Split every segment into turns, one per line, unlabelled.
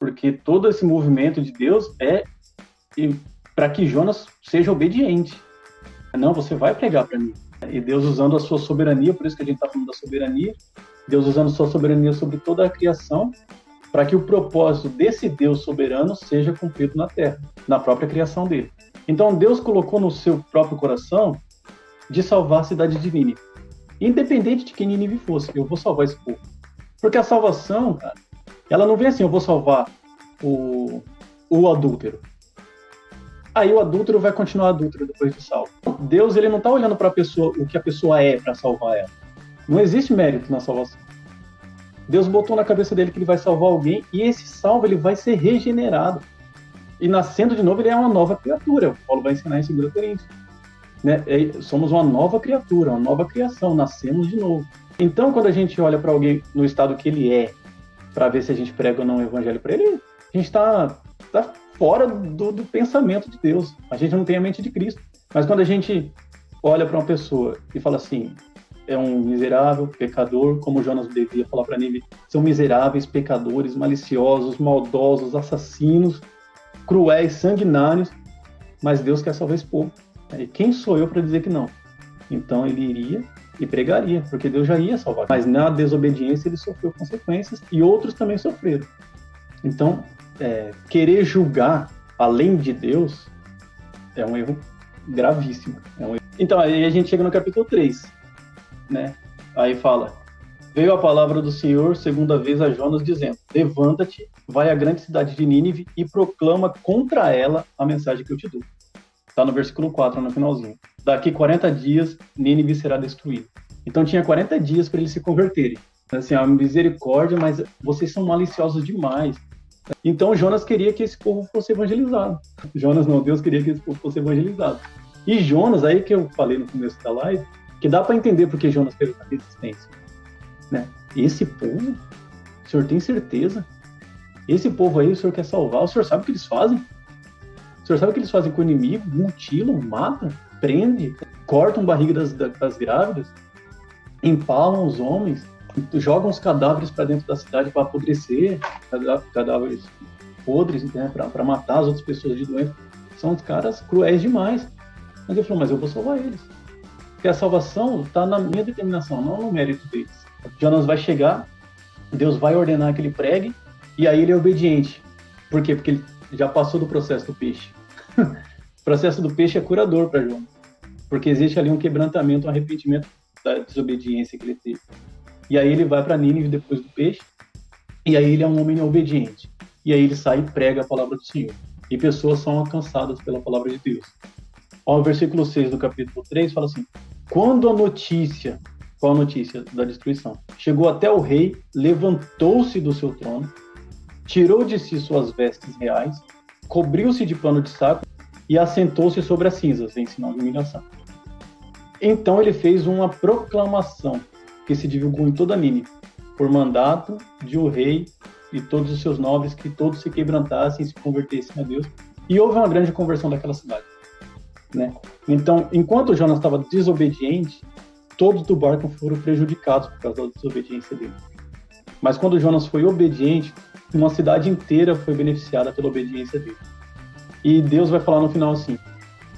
porque todo esse movimento de Deus é para que Jonas seja obediente. Não, você vai pregar para mim. E Deus usando a sua soberania, por isso que a gente está falando da soberania, Deus usando sua soberania sobre toda a criação, para que o propósito desse Deus soberano seja cumprido na terra, na própria criação dele. Então Deus colocou no seu próprio coração de salvar a cidade de Nínive. Independente de quem Nínive fosse, eu vou salvar esse povo. Porque a salvação, cara, ela não vem assim, eu vou salvar o, o adúltero. Aí o adúltero vai continuar adúltero depois de salvo. Deus ele não está olhando para a pessoa o que a pessoa é para salvar ela. Não existe mérito na salvação. Deus botou na cabeça dele que ele vai salvar alguém e esse salvo ele vai ser regenerado. E nascendo de novo ele é uma nova criatura. O Paulo vai ensinar em 2 Coríntios. Né? É, somos uma nova criatura, uma nova criação, nascemos de novo. Então, quando a gente olha para alguém no estado que ele é, para ver se a gente prega ou não o evangelho para ele, a gente está tá fora do, do, pensamento de Deus. A gente não tem a mente de Cristo. Mas quando a gente olha para uma pessoa e fala assim, é um miserável, pecador, como Jonas devia falar para Nínive, são miseráveis, pecadores, maliciosos, maldosos, assassinos, cruéis, sanguinários, mas Deus quer salvar esse povo. E quem sou eu para dizer que não? Então ele iria e pregaria, porque Deus já ia salvar. Mas na desobediência ele sofreu consequências e outros também sofreram. Então, é, querer julgar além de Deus é um erro gravíssimo. É um erro. Então, aí a gente chega no capítulo 3, né? Aí fala: Veio a palavra do Senhor segunda vez a Jonas, dizendo: Levanta-te, vai à grande cidade de Nínive e proclama contra ela a mensagem que eu te dou. Está no versículo 4, no finalzinho. Daqui 40 dias, Nínive será destruída. Então tinha 40 dias para eles se converterem. Assim, a misericórdia, mas vocês são maliciosos demais. Então Jonas queria que esse povo fosse evangelizado. Jonas não, Deus queria que esse povo fosse evangelizado. E Jonas, aí que eu falei no começo da live, que dá para entender porque Jonas teve essa resistência. Né? Esse povo, o senhor tem certeza? Esse povo aí o senhor quer salvar? O senhor sabe o que eles fazem? Senhor sabe o que eles fazem com o inimigo? Mutilam, matam, prendem, cortam barriga das, das grávidas, empalam os homens, jogam os cadáveres para dentro da cidade para apodrecer, cadáveres podres, né, para matar as outras pessoas de doença. São caras cruéis demais. Mas ele falou, mas eu vou salvar eles. Porque a salvação está na minha determinação, não no mérito deles. Jonas vai chegar, Deus vai ordenar que ele pregue, e aí ele é obediente. Por quê? Porque ele já passou do processo do peixe. O processo do peixe é curador para João, porque existe ali um quebrantamento, um arrependimento da desobediência que ele teve. E aí ele vai para Nínive depois do peixe, e aí ele é um homem obediente. E aí ele sai e prega a palavra do Senhor. E pessoas são alcançadas pela palavra de Deus. Ó, o versículo 6 do capítulo 3 fala assim: Quando a notícia, qual a notícia da destruição? Chegou até o rei, levantou-se do seu trono, tirou de si suas vestes reais cobriu-se de pano de saco e assentou-se sobre as cinzas, em sinal de humilhação. Então ele fez uma proclamação que se divulgou em toda a Nínive, por mandato de o rei e todos os seus nobres, que todos se quebrantassem e se convertessem a Deus. E houve uma grande conversão daquela cidade. Né? Então, enquanto Jonas estava desobediente, todos do barco foram prejudicados por causa da desobediência dele. Mas quando Jonas foi obediente, uma cidade inteira foi beneficiada pela obediência dele. E Deus vai falar no final assim: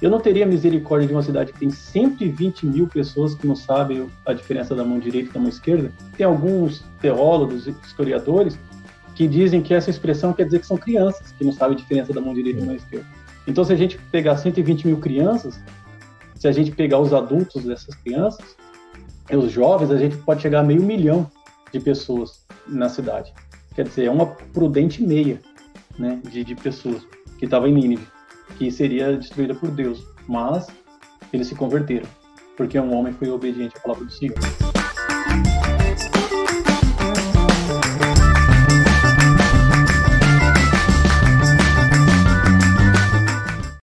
Eu não teria misericórdia de uma cidade que tem 120 mil pessoas que não sabem a diferença da mão direita e da mão esquerda. Tem alguns teólogos, historiadores, que dizem que essa expressão quer dizer que são crianças que não sabem a diferença da mão direita e da mão esquerda. Então, se a gente pegar 120 mil crianças, se a gente pegar os adultos dessas crianças, os jovens, a gente pode chegar a meio milhão de pessoas na cidade. Quer dizer, é uma prudente meia né, de, de pessoas que estava em Nínive, que seria destruída por Deus. Mas eles se converteram, porque um homem foi obediente à palavra do Senhor.